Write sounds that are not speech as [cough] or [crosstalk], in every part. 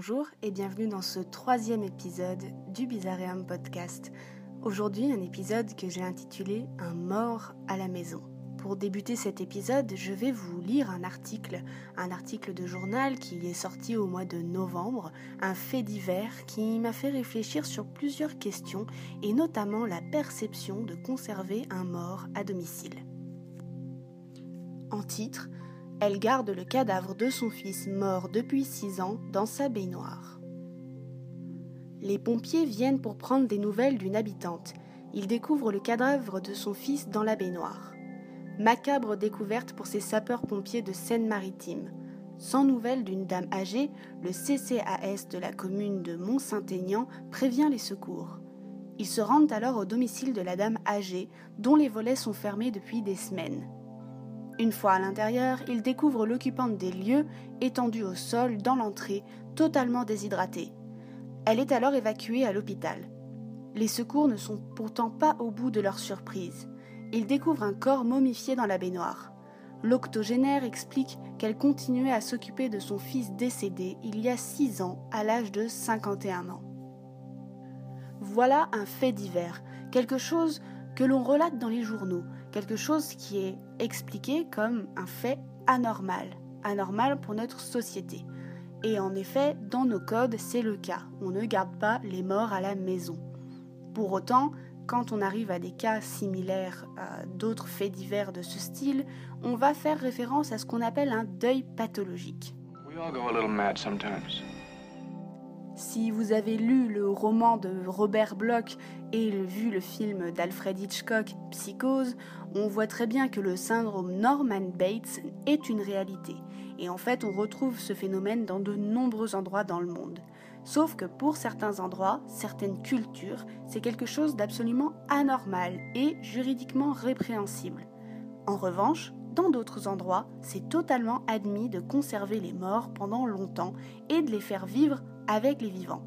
Bonjour et bienvenue dans ce troisième épisode du Bizarreum Podcast. Aujourd'hui, un épisode que j'ai intitulé Un mort à la maison. Pour débuter cet épisode, je vais vous lire un article, un article de journal qui est sorti au mois de novembre, un fait divers qui m'a fait réfléchir sur plusieurs questions et notamment la perception de conserver un mort à domicile. En titre, elle garde le cadavre de son fils mort depuis six ans dans sa baignoire. Les pompiers viennent pour prendre des nouvelles d'une habitante. Ils découvrent le cadavre de son fils dans la baignoire. Macabre découverte pour ces sapeurs-pompiers de Seine-Maritime. Sans nouvelles d'une dame âgée, le CCAS de la commune de Mont-Saint-Aignan prévient les secours. Ils se rendent alors au domicile de la dame âgée, dont les volets sont fermés depuis des semaines. Une fois à l'intérieur, ils découvrent l'occupante des lieux, étendue au sol dans l'entrée, totalement déshydratée. Elle est alors évacuée à l'hôpital. Les secours ne sont pourtant pas au bout de leur surprise il découvre un corps momifié dans la baignoire. L'octogénaire explique qu'elle continuait à s'occuper de son fils décédé il y a six ans à l'âge de 51 ans. Voilà un fait divers, quelque chose que l'on relate dans les journaux, quelque chose qui est expliqué comme un fait anormal, anormal pour notre société. Et en effet, dans nos codes, c'est le cas. On ne garde pas les morts à la maison. Pour autant, quand on arrive à des cas similaires à d'autres faits divers de ce style, on va faire référence à ce qu'on appelle un deuil pathologique. Si vous avez lu le roman de Robert Bloch et vu le film d'Alfred Hitchcock, Psychose, on voit très bien que le syndrome Norman Bates est une réalité. Et en fait, on retrouve ce phénomène dans de nombreux endroits dans le monde. Sauf que pour certains endroits, certaines cultures, c'est quelque chose d'absolument anormal et juridiquement répréhensible. En revanche, dans d'autres endroits, c'est totalement admis de conserver les morts pendant longtemps et de les faire vivre avec les vivants.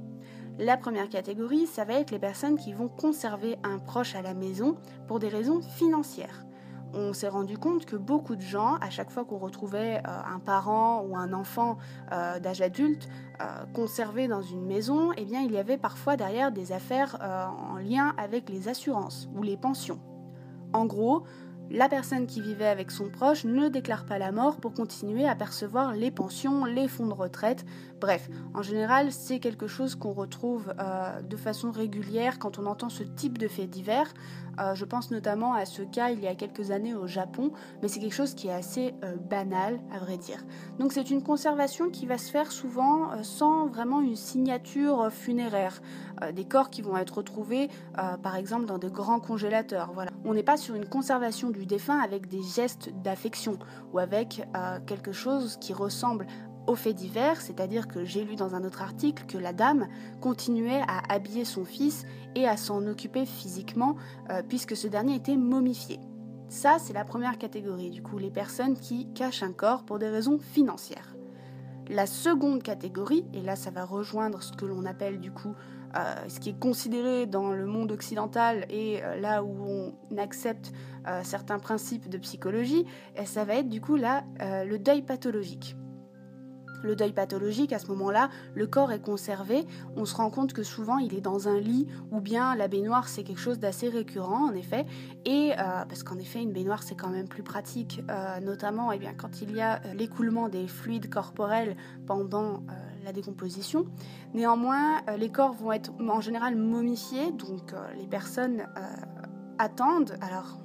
La première catégorie, ça va être les personnes qui vont conserver un proche à la maison pour des raisons financières on s'est rendu compte que beaucoup de gens, à chaque fois qu'on retrouvait euh, un parent ou un enfant euh, d'âge adulte euh, conservé dans une maison, eh bien, il y avait parfois derrière des affaires en lien avec les assurances ou les pensions. En gros, la personne qui vivait avec son proche ne déclare pas la mort pour continuer à percevoir les pensions, les fonds de retraite. Bref, en général, c'est quelque chose qu'on retrouve de façon régulière quand on entend ce type de faits divers. Euh, je pense notamment à ce cas il y a quelques années au Japon, mais c'est quelque chose qui est assez euh, banal à vrai dire. Donc c'est une conservation qui va se faire souvent euh, sans vraiment une signature funéraire. des corps qui vont être retrouvés par exemple dans de grands congélateurs. On n'est pas sur une conservation du défunt avec des gestes d'affection ou avec quelque chose qui ressemble au fait divers, c'est-à-dire que j'ai lu dans un autre article que la dame continuait à habiller son fils et à s'en occuper physiquement euh, puisque ce dernier était momifié. Ça, c'est la première catégorie, du coup, les personnes qui cachent un corps pour des raisons financières. La seconde catégorie, et là ça va rejoindre ce que l'on appelle du coup euh, ce qui est considéré dans le monde occidental et euh, là où on accepte certains principes de psychologie, et ça va être du coup là le deuil pathologique le deuil pathologique, à ce moment-là, le corps est conservé. On se rend compte que souvent il est dans un lit ou bien la baignoire c'est quelque chose d'assez récurrent en effet. Et euh, parce qu'en effet une baignoire c'est quand même plus pratique, euh, notamment eh quand il y a euh, l'écoulement des fluides corporels pendant la décomposition. Néanmoins, les corps vont être en général momifiés, donc les personnes attendent. Alors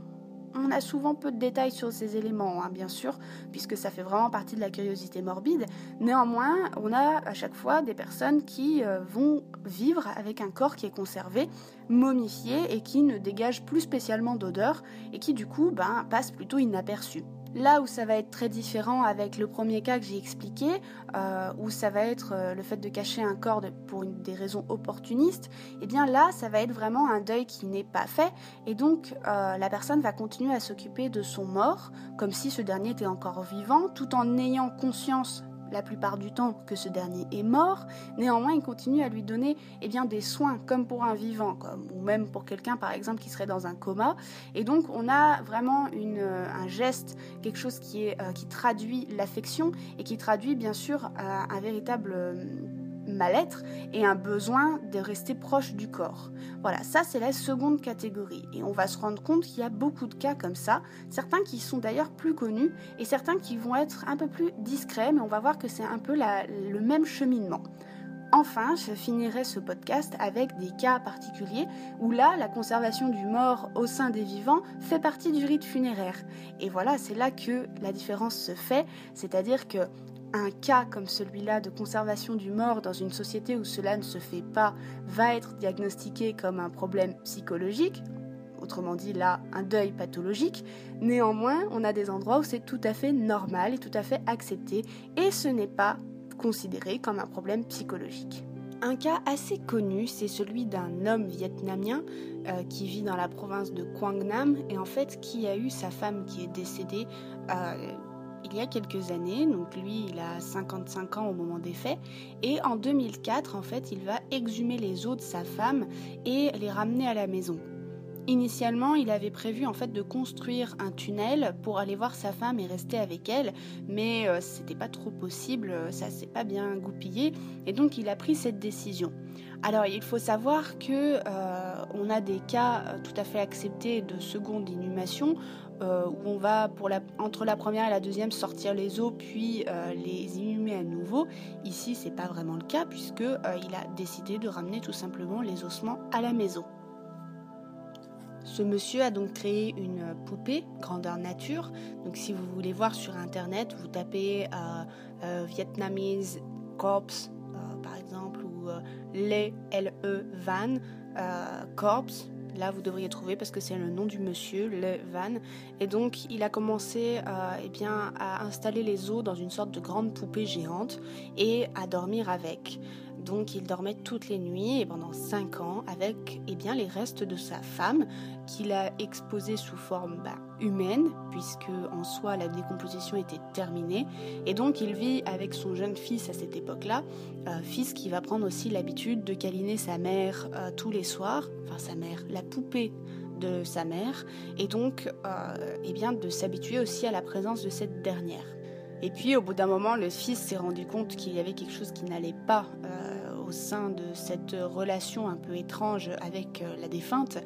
on a souvent peu de détails sur ces éléments, hein, bien sûr, puisque ça fait vraiment partie de la curiosité morbide. Néanmoins, on a à chaque fois des personnes qui euh, vont vivre avec un corps qui est conservé, momifié et qui ne dégage plus spécialement d'odeur et qui du coup ben, passe plutôt inaperçu. Là où ça va être très différent avec le premier cas que j'ai expliqué, euh, où ça va être euh, le fait de cacher un corps pour des raisons opportunistes, eh bien là, ça va être vraiment un deuil qui n'est pas fait, et donc euh, la personne va continuer à s'occuper de son mort, comme si ce dernier était encore vivant, tout en ayant conscience la plupart du temps que ce dernier est mort, néanmoins il continue à lui donner eh bien, des soins comme pour un vivant, ou même pour quelqu'un par exemple qui serait dans un coma. Et donc on a vraiment une, euh, un geste, quelque chose qui, est, euh, qui traduit l'affection et qui traduit bien sûr euh, un véritable mal-être et un besoin de rester proche du corps. Voilà, ça c'est la seconde catégorie. Et on va se rendre compte qu'il y a beaucoup de cas comme ça, certains qui sont d'ailleurs plus connus et certains qui vont être un peu plus discrets, mais on va voir que c'est un peu le même cheminement. Enfin, je finirai ce podcast avec des cas particuliers où là, la conservation du mort au sein des vivants fait partie du rite funéraire. Et voilà, c'est là que la différence se fait, c'est-à-dire que un cas comme celui-là de conservation du mort dans une société où cela ne se fait pas va être diagnostiqué comme un problème psychologique, autrement dit là un deuil pathologique. Néanmoins, on a des endroits où c'est tout à fait normal et tout à fait accepté et ce n'est pas considéré comme un problème psychologique. Un cas assez connu, c'est celui d'un homme vietnamien euh, qui vit dans la province de Quang Nam et en fait qui a eu sa femme qui est décédée euh, il y a quelques années, donc lui il a 55 ans au moment des faits, et en 2004 en fait il va exhumer les os de sa femme et les ramener à la maison. Initialement, il avait prévu en fait de construire un tunnel pour aller voir sa femme et rester avec elle, mais euh, c'était pas trop possible, ça s'est pas bien goupillé, et donc il a pris cette décision. Alors, il faut savoir que euh, on a des cas euh, tout à fait acceptés de seconde inhumation euh, où on va entre la première et la deuxième sortir les os puis euh, les inhumer à nouveau. Ici, c'est pas vraiment le cas puisque euh, il a décidé de ramener tout simplement les ossements à la maison. Ce monsieur a donc créé une poupée grandeur nature. Donc si vous voulez voir sur internet, vous tapez Vietnamese corpse par exemple ou les LE van corpse Là, vous devriez trouver parce que c'est le nom du monsieur, le Van. Et donc, il a commencé euh, eh à installer les os dans une sorte de grande poupée géante et à dormir avec. Donc il dormait toutes les nuits et pendant 5 ans avec eh bien, les restes de sa femme qu'il a exposé sous forme bah, humaine puisque en soi la décomposition était terminée et donc il vit avec son jeune fils à cette époque-là, euh, fils qui va prendre aussi l'habitude de câliner sa mère euh, tous les soirs, enfin sa mère, la poupée de sa mère et donc euh, eh bien, de s'habituer aussi à la présence de cette dernière. Et puis au bout d'un moment, le fils s'est rendu compte qu'il y avait quelque chose qui n'allait pas au sein de cette relation un peu étrange avec euh, la défunte.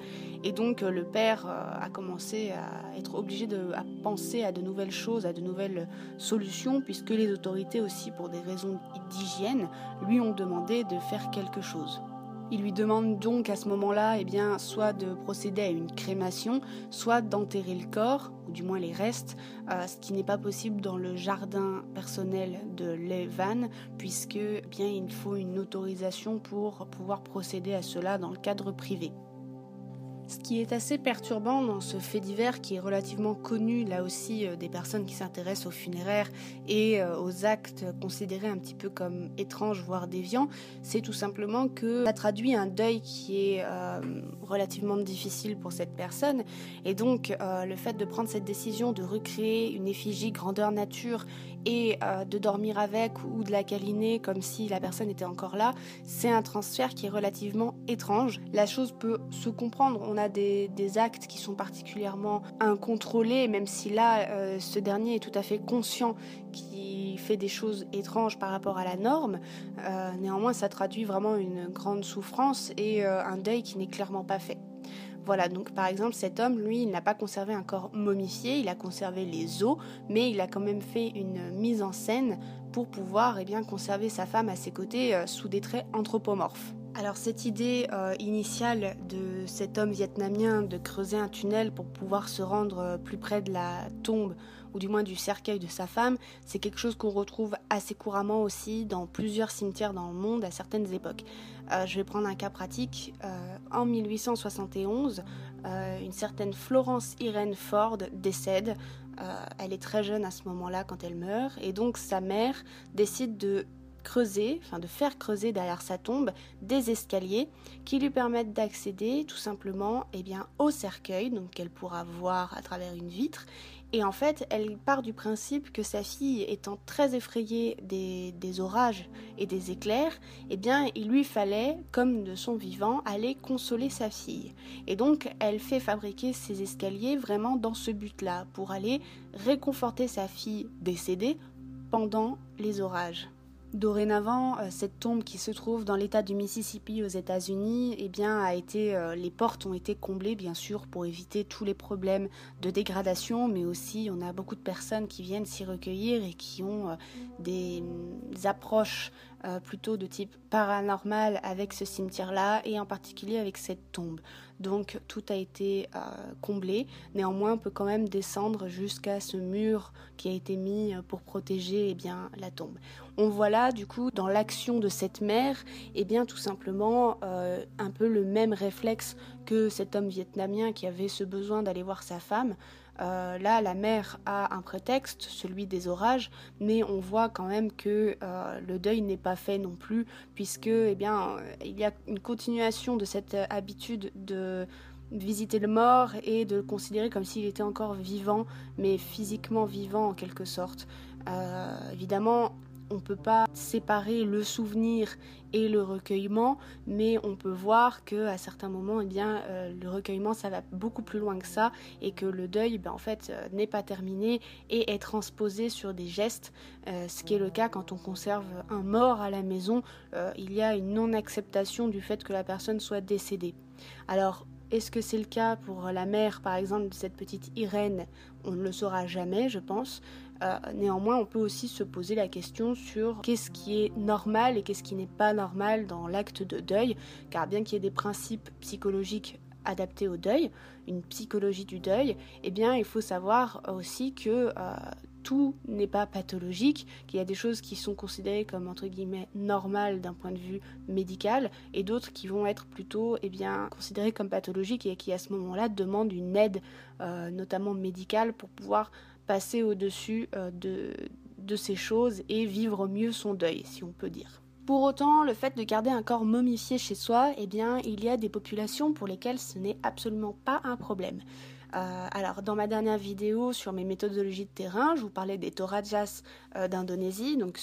Et donc euh, le père euh, a commencé à être obligé de à penser à de nouvelles choses, à de nouvelles solutions, puisque les autorités aussi, pour des raisons d'hygiène, lui ont demandé de faire quelque chose. Il lui demande donc à ce moment-là, eh soit de procéder à une crémation, soit d'enterrer le corps, ou du moins les restes, euh, ce qui n'est pas possible dans le jardin personnel de Levan, puisque eh il faut une autorisation pour pouvoir procéder à cela dans le cadre privé. Ce qui est assez perturbant dans ce fait divers qui est relativement connu là aussi euh, des personnes qui s'intéressent aux funéraires et euh, aux actes considérés un petit peu comme étranges voire déviants, c'est tout simplement que ça traduit un deuil qui est euh, relativement difficile pour cette personne. Et donc le fait de prendre cette décision de recréer une effigie grandeur nature et de dormir avec ou de la câliner comme si la personne était encore là, c'est un transfert qui est relativement étrange. La chose peut se comprendre, on a des, actes qui sont particulièrement incontrôlés, même si là, euh, ce dernier est tout à fait conscient qu'il fait des choses étranges par rapport à la norme, euh, néanmoins, ça traduit vraiment une grande souffrance et euh, un deuil qui n'est clairement pas fait. Voilà, donc par exemple, cet homme, lui, il n'a pas conservé un corps momifié, il a conservé les os, mais il a quand même fait une mise en scène pour pouvoir eh bien, conserver sa femme à ses côtés sous des traits anthropomorphes. Alors cette idée euh, initiale de cet homme vietnamien de creuser un tunnel pour pouvoir se rendre euh, plus près de la tombe ou du moins du cercueil de sa femme, c'est quelque chose qu'on retrouve assez couramment aussi dans plusieurs cimetières dans le monde à certaines époques. Euh, je vais prendre un cas pratique. en 1871, une certaine Florence Irene Ford décède. elle est très jeune à ce moment-là quand elle meurt et donc sa mère décide de creuser, enfin de faire creuser derrière sa tombe des escaliers qui lui permettent d'accéder tout simplement eh bien, au cercueil, donc qu'elle pourra voir à travers une vitre. Et en fait, elle part du principe que sa fille étant très effrayée des, des orages et des éclairs, eh bien, il lui fallait, comme de son vivant, aller consoler sa fille. Et donc, elle fait fabriquer ces escaliers vraiment dans ce but-là, pour aller réconforter sa fille décédée pendant les orages. Dorénavant, euh, cette tombe qui se trouve dans l'État du Mississippi aux États-Unis, eh bien, a été, euh, les portes ont été comblées bien sûr pour éviter tous les problèmes de dégradation, mais aussi on a beaucoup de personnes qui viennent s'y recueillir et qui ont euh, des, des approches plutôt de type paranormal avec ce cimetière-là et en particulier avec cette tombe. Donc tout a été comblé. Néanmoins, on peut quand même descendre jusqu'à ce mur qui a été mis pour protéger eh bien, la tombe. On voit là, du coup, dans l'action de cette mère, eh bien, tout simplement, euh, un peu le même réflexe que cet homme vietnamien qui avait ce besoin d'aller voir sa femme. Euh, là, la mère a un prétexte, celui des orages, mais on voit quand même que euh, le deuil n'est pas fait non plus, puisque, eh bien, il y a une continuation de cette habitude de visiter le mort et de le considérer comme s'il était encore vivant, mais physiquement vivant en quelque sorte. évidemment, on ne peut pas séparer le souvenir et le recueillement, mais on peut voir que à certains moments, eh bien, euh, le recueillement, ça va beaucoup plus loin que ça, et que le deuil, ben, en fait, euh, n'est pas terminé et est transposé sur des gestes, euh, ce qui est le cas quand on conserve un mort à la maison. il y a une non-acceptation du fait que la personne soit décédée. Alors, est-ce que c'est le cas pour la mère, par exemple, de cette petite Irène? On ne le saura jamais, je pense. Euh, néanmoins, on peut aussi se poser la question sur qu'est-ce qui est normal et qu'est-ce qui n'est pas normal dans l'acte de deuil, car bien qu'il y ait des principes psychologiques adaptés au deuil, une psychologie du deuil, eh bien, il faut savoir aussi que euh, tout n'est pas pathologique, qu'il y a des choses qui sont considérées comme entre guillemets normales d'un point de vue médical et d'autres qui vont être plutôt eh bien, considérées comme pathologiques et qui à ce moment-là demandent une aide euh, notamment médicale pour pouvoir passer au-dessus euh, de, de ces choses et vivre mieux son deuil, si on peut dire. Pour autant, le fait de garder un corps momifié chez soi, eh bien, il y a des populations pour lesquelles ce n'est absolument pas un problème. Euh, alors, dans ma dernière vidéo sur mes méthodologies de terrain, je vous parlais des Torajas euh, d'Indonésie, donc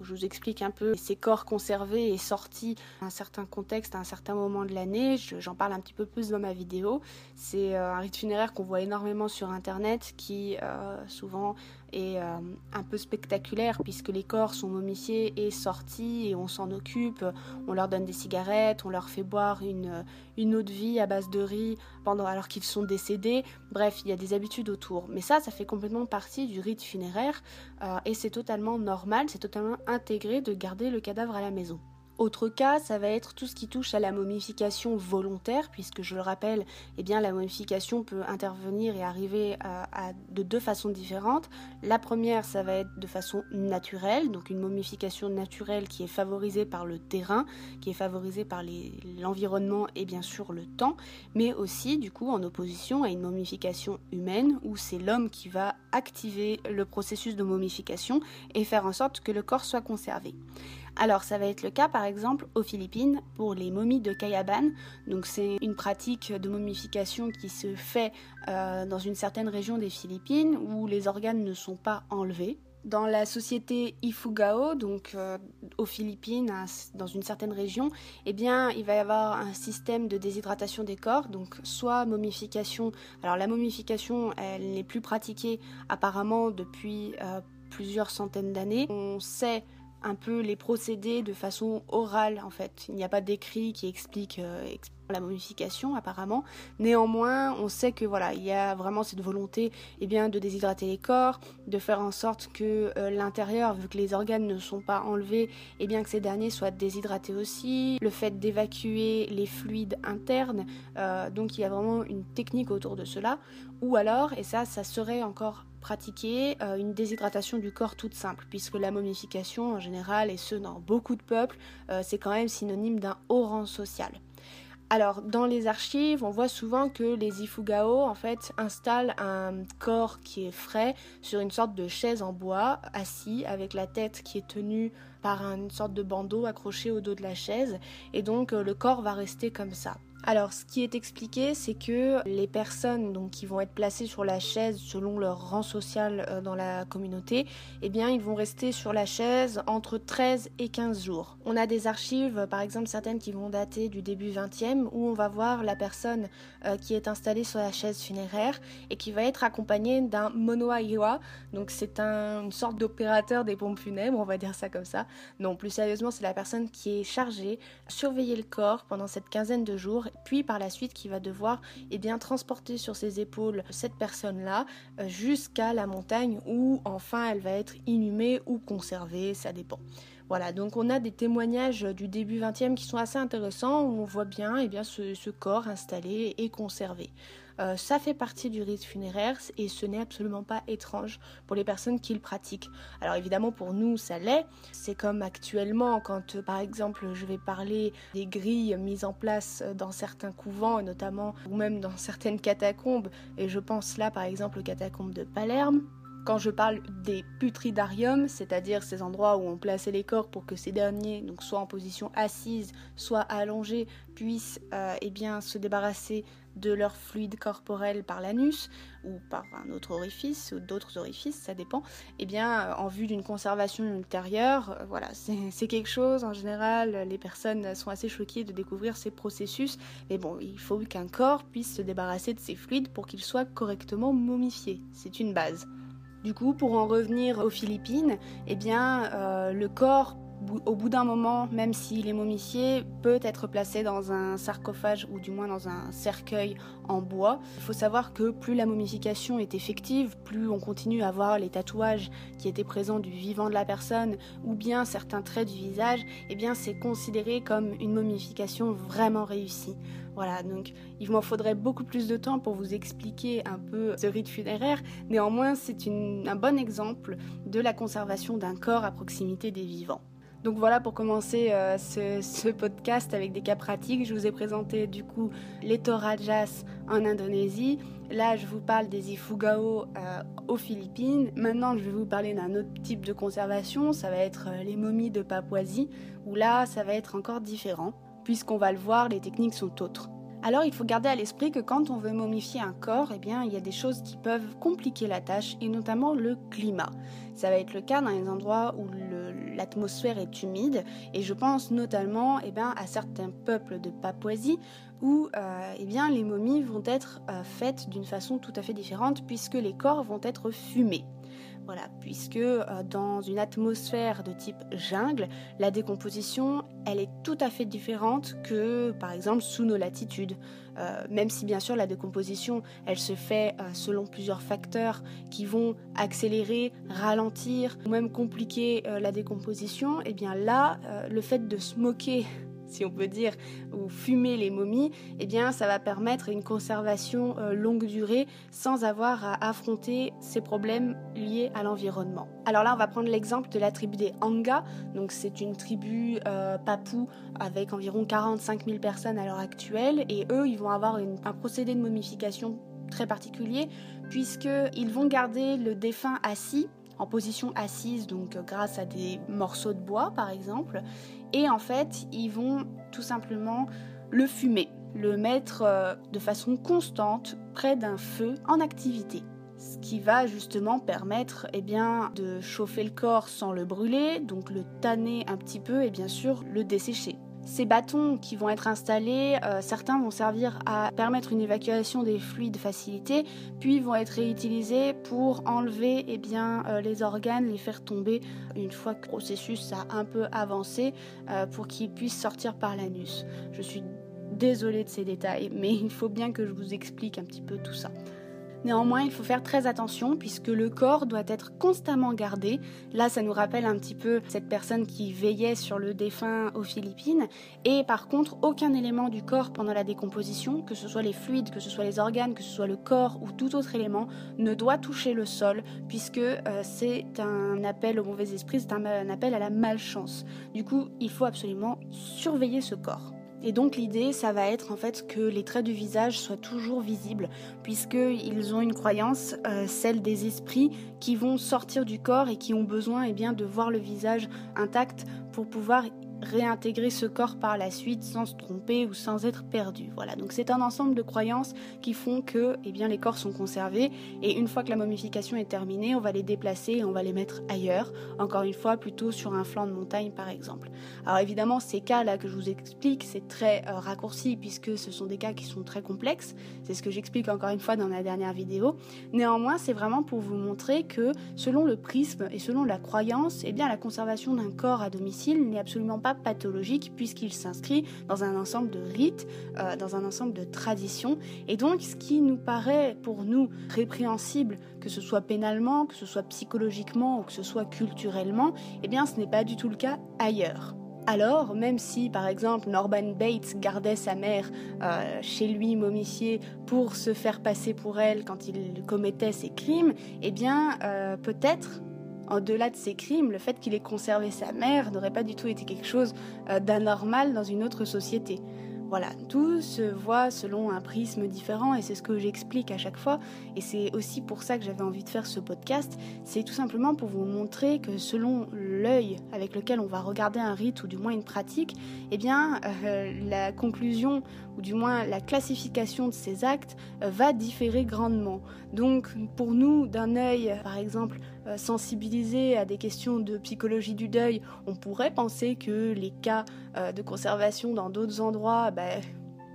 je vous explique un peu ces corps conservés et sortis à un certain contexte, à un certain moment de l'année. J'en parle un petit peu plus dans ma vidéo. C'est euh, un rite funéraire qu'on voit énormément sur Internet qui souvent euh, un peu spectaculaire puisque les corps sont momifiés et sortis et on s'en occupe, on leur donne des cigarettes, on leur fait boire une, une eau de vie à base de riz pendant alors qu'ils sont décédés. Bref, il y a des habitudes autour. Mais ça, ça fait complètement partie du rite funéraire euh, et c'est totalement normal, c'est totalement intégré de garder le cadavre à la maison. Autre cas, ça va être tout ce qui touche à la momification volontaire, puisque je le rappelle, eh bien, la momification peut intervenir et arriver de deux façons différentes. La première, ça va être de façon naturelle, donc une momification naturelle qui est favorisée par le terrain, qui est favorisée par l'environnement et bien sûr le temps, mais aussi du coup en opposition à une momification humaine où c'est l'homme qui va activer le processus de momification et faire en sorte que le corps soit conservé. Alors ça va être le cas par exemple aux Philippines pour les momies de Kayaban. Donc c'est une pratique de momification qui se fait euh, dans une certaine région des Philippines où les organes ne sont pas enlevés. Dans la société Ifugao, donc euh, aux Philippines, dans une certaine région, eh bien, il va y avoir un système de déshydratation des corps, donc soit momification. Alors la momification, elle n'est plus pratiquée apparemment depuis euh, plusieurs centaines d'années. On sait un peu les procédés de façon orale en fait. Il n'y a pas d'écrit qui explique, euh, la momification apparemment. Néanmoins, on sait que voilà, il y a vraiment cette volonté eh bien, de déshydrater les corps, de faire en sorte que euh, l'intérieur, vu que les organes ne sont pas enlevés, eh bien que ces derniers soient déshydratés aussi. Le fait d'évacuer les fluides internes, euh, donc il y a vraiment une technique autour de cela. Ou alors, et ça, ça serait encore pratiquer euh, une déshydratation du corps toute simple, puisque la momification en général, et ce dans beaucoup de peuples, euh, c'est quand même synonyme d'un haut rang social. Alors, dans les archives, on voit souvent que les Ifugao, en fait, installent un corps qui est frais sur une sorte de chaise en bois, assis, avec la tête qui est tenue par une sorte de bandeau accroché au dos de la chaise, et donc euh, le corps va rester comme ça. Alors, ce qui est expliqué, c'est que les personnes qui vont être placées sur la chaise selon leur rang social euh, dans la communauté, eh bien, ils vont rester sur la chaise entre 13 et 15 jours. On a des archives, par exemple, certaines qui vont dater du début 20e, où on va voir la personne euh, qui est installée sur la chaise funéraire et qui va être accompagnée d'un monoaiwa. Donc, c'est une sorte d'opérateur des pompes funèbres, on va dire ça comme ça. Non, plus sérieusement, c'est la personne qui est chargée de surveiller le corps pendant cette quinzaine de jours puis par la suite qui va devoir eh bien, transporter sur ses épaules cette personne-là euh, jusqu'à la montagne où enfin elle va être inhumée ou conservée, ça dépend. Voilà, donc on a des témoignages du début 20e qui sont assez intéressants où on voit bien eh bien, ce corps installé et conservé. Euh, ça fait partie du rite funéraire et ce n'est absolument pas étrange pour les personnes qui le pratiquent. Alors évidemment pour nous ça l'est. C'est comme actuellement quand par exemple je vais parler des grilles mises en place dans certains couvents notamment ou même dans certaines catacombes et je pense là par exemple aux catacombes de Palerme. Quand je parle des putridariums, c'est-à-dire ces endroits où on plaçait les corps pour que ces derniers, donc soit en position assise, soit allongés, puissent euh, eh bien, se débarrasser de leur fluide corporel par l'anus ou par un autre orifice ou d'autres orifices, ça dépend, eh bien, euh, en vue d'une conservation ultérieure, euh, voilà, [laughs] c'est quelque chose, en général, les personnes sont assez choquées de découvrir ces processus, mais bon, il faut qu'un corps puisse se débarrasser de ces fluides pour qu'il soit correctement momifié, c'est une base. Du coup, pour en revenir aux Philippines, eh bien, euh, le corps au bout d'un moment, même s'il est momifié, peut être placé dans un sarcophage ou du moins dans un cercueil en bois. Il faut savoir que plus la momification est effective, plus on continue à voir les tatouages qui étaient présents du vivant de la personne ou bien certains traits du visage, eh bien c'est considéré comme une momification vraiment réussie. Voilà, donc il m'en faudrait beaucoup plus de temps pour vous expliquer un peu ce rite funéraire. Néanmoins, c'est un bon exemple de la conservation d'un corps à proximité des vivants. Donc voilà pour commencer euh, ce, podcast avec des cas pratiques. Je vous ai présenté du coup les Torajas en Indonésie. Là, je vous parle des Ifugao euh, aux Philippines. Maintenant, je vais vous parler d'un autre type de conservation. Ça va être euh, les momies de Papouasie, où là, ça va être encore différent. Puisqu'on va le voir, les techniques sont autres. Alors il faut garder à l'esprit que quand on veut momifier un corps, eh bien, il y a des choses qui peuvent compliquer la tâche et notamment le climat. Ça va être le cas dans les endroits où l'atmosphère est humide et je pense notamment eh bien, à certains peuples de Papouasie où euh, eh bien, les momies vont être euh, faites d'une façon tout à fait différente puisque les corps vont être fumés. Voilà, puisque euh, dans une atmosphère de type jungle, la décomposition, elle est tout à fait différente que par exemple sous nos latitudes. Euh, même si bien sûr la décomposition, elle se fait euh, selon plusieurs facteurs qui vont accélérer, ralentir ou même compliquer la décomposition, et eh bien là, le fait de smoker si on peut dire, ou fumer les momies, eh bien, ça va permettre une conservation euh, longue durée sans avoir à affronter ces problèmes liés à l'environnement. Alors là, on va prendre l'exemple de la tribu des Anga. Donc, c'est une tribu euh, papou avec environ 45 000 personnes à l'heure actuelle, et eux, ils vont avoir un procédé de momification très particulier puisqu'ils vont garder le défunt assis en position assise, donc grâce à des morceaux de bois par exemple, et en fait, ils vont tout simplement le fumer, le mettre euh, de façon constante près d'un feu en activité. Ce qui va justement permettre eh bien, de chauffer le corps sans le brûler, donc le tanner un petit peu et bien sûr le dessécher. Ces bâtons qui vont être installés, euh, certains vont servir à permettre une évacuation des fluides facilitée, puis vont être réutilisés pour enlever eh bien, euh, les organes, les faire tomber une fois que le processus a un peu avancé euh, pour qu'ils puissent sortir par l'anus. Je suis désolée de ces détails, mais il faut bien que je vous explique un petit peu tout ça. Néanmoins, il faut faire très attention puisque le corps doit être constamment gardé. Là, ça nous rappelle un petit peu cette personne qui veillait sur le défunt aux Philippines. Et par contre, aucun élément du corps pendant la décomposition, que ce soit les fluides, que ce soit les organes, que ce soit le corps ou tout autre élément, ne doit toucher le sol puisque euh, c'est un appel au mauvais esprit, c'est un appel à la malchance. Du coup, il faut absolument surveiller ce corps. Et donc l'idée, ça va être en fait que les traits du visage soient toujours visibles, puisqu'ils ont une croyance, euh, celle des esprits, qui vont sortir du corps et qui ont besoin eh bien, de voir le visage intact pour pouvoir réintégrer ce corps par la suite sans se tromper ou sans être perdu. Voilà, donc c'est un ensemble de croyances qui font que eh bien, les corps sont conservés et une fois que la momification est terminée, on va les déplacer et on va les mettre ailleurs, encore une fois plutôt sur un flanc de montagne par exemple. Alors évidemment, ces cas-là que je vous explique, c'est très euh, raccourci puisque ce sont des cas qui sont très complexes, c'est ce que j'explique encore une fois dans la dernière vidéo. Néanmoins, c'est vraiment pour vous montrer que selon le prisme et selon la croyance, eh bien, la conservation d'un corps à domicile n'est absolument pas pathologique puisqu'il s'inscrit dans un ensemble de rites, euh, dans un ensemble de traditions. Et donc, ce qui nous paraît pour nous répréhensible, que ce soit pénalement, que ce soit psychologiquement ou que ce soit culturellement, eh bien, ce n'est pas du tout le cas ailleurs. Alors, même si par exemple Norman Bates gardait sa mère euh, chez lui momifiée pour se faire passer pour elle quand il commettait ses crimes, eh bien euh, peut-être au-delà de ses crimes, le fait qu'il ait conservé sa mère n'aurait pas du tout été quelque chose euh, d'anormal dans une autre société. Voilà, tout se voit selon un prisme différent et c'est ce que j'explique à chaque fois et c'est aussi pour ça que j'avais envie de faire ce podcast, c'est tout simplement pour vous montrer que selon l'œil avec lequel on va regarder un rite ou du moins une pratique, eh bien euh, la conclusion ou du moins la classification de ces actes euh, va différer grandement. Donc pour nous d'un œil par exemple euh, sensibilisé à des questions de psychologie du deuil, on pourrait penser que les cas de conservation dans d'autres endroits bah,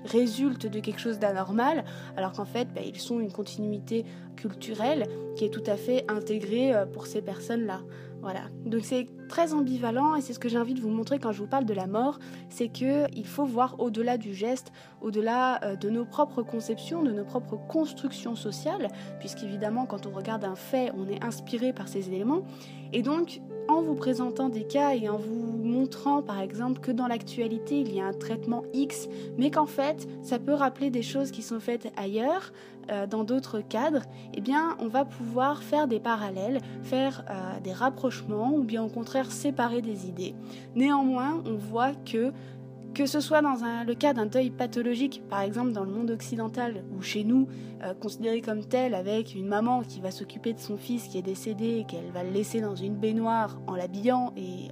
résultent de quelque chose d'anormal, alors qu'en fait, bah, ils sont une continuité culturelle qui est tout à fait intégrée euh, pour ces personnes-là. Voilà. Donc c'est très ambivalent et c'est ce que j'ai envie de vous montrer quand je vous parle de la mort, c'est que il faut voir au-delà du geste, au-delà euh, de nos propres conceptions, de nos propres constructions sociales, puisqu'évidemment quand on regarde un fait, on est inspiré par ces éléments. Et donc en vous présentant des cas et en vous montrant par exemple que dans l'actualité il y a un traitement X, mais qu'en fait ça peut rappeler des choses qui sont faites ailleurs, euh, dans d'autres cadres, eh bien on va pouvoir faire des parallèles, faire euh, des rapprochements ou bien au contraire séparer des idées. Néanmoins, on voit que que ce soit dans le cas d'un deuil pathologique, par exemple dans le monde occidental ou chez nous, euh, considéré comme tel avec une maman qui va s'occuper de son fils qui est décédé, qu'elle va le laisser dans une baignoire en l'habillant et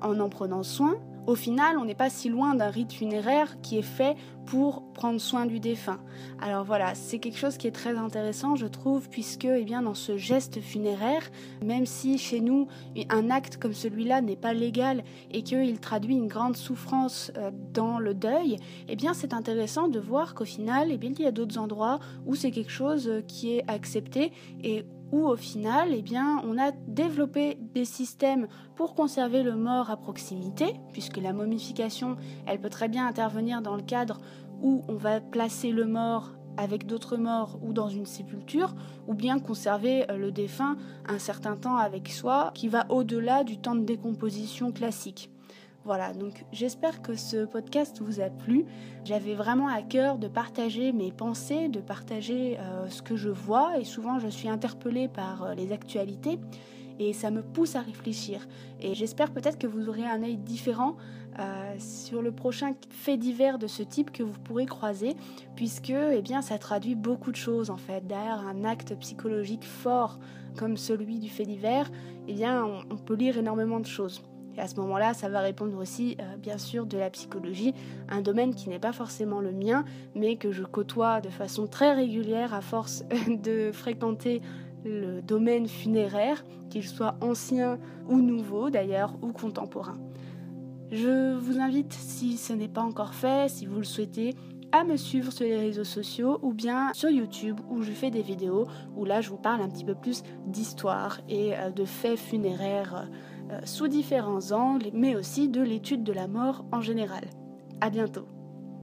en en prenant soin, au final, on n'est pas si loin d'un rite funéraire qui est fait pour prendre soin du défunt. Alors voilà, c'est quelque chose qui est très intéressant, je trouve, puisque eh bien, dans ce geste funéraire, même si chez nous, un acte comme celui-là n'est pas légal et qu'il traduit une grande souffrance euh, dans le deuil, eh bien, c'est intéressant de voir qu'au final, eh bien, il y a d'autres endroits où c'est quelque chose euh, qui est accepté et où au final, eh bien, on a développé des systèmes pour conserver le mort à proximité, puisque la momification, elle peut très bien intervenir dans le cadre où on va placer le mort avec d'autres morts ou dans une sépulture, ou bien conserver euh, le défunt un certain temps avec soi, qui va au-delà du temps de décomposition classique. Voilà, donc j'espère que ce podcast vous a plu. J'avais vraiment à cœur de partager mes pensées, de partager euh, ce que je vois et souvent je suis interpellée par euh, les actualités et ça me pousse à réfléchir. Et j'espère peut-être que vous aurez un œil différent euh, sur le prochain fait divers de ce type que vous pourrez croiser, puisque eh bien, ça traduit beaucoup de choses en fait. Derrière un acte psychologique fort comme celui du fait divers, eh bien, on peut lire énormément de choses. Et à ce moment-là, ça va répondre aussi, euh, bien sûr, de la psychologie, un domaine qui n'est pas forcément le mien, mais que je côtoie de façon très régulière à force [laughs] de fréquenter le domaine funéraire, qu'il soit ancien ou nouveau d'ailleurs, ou contemporain. Je vous invite, si ce n'est pas encore fait, si vous le souhaitez, à me suivre sur les réseaux sociaux ou bien sur YouTube où je fais des vidéos où là je vous parle un petit peu plus d'histoire et euh, de faits funéraires euh, sous différents angles, mais aussi de l'étude de la mort en général. À bientôt.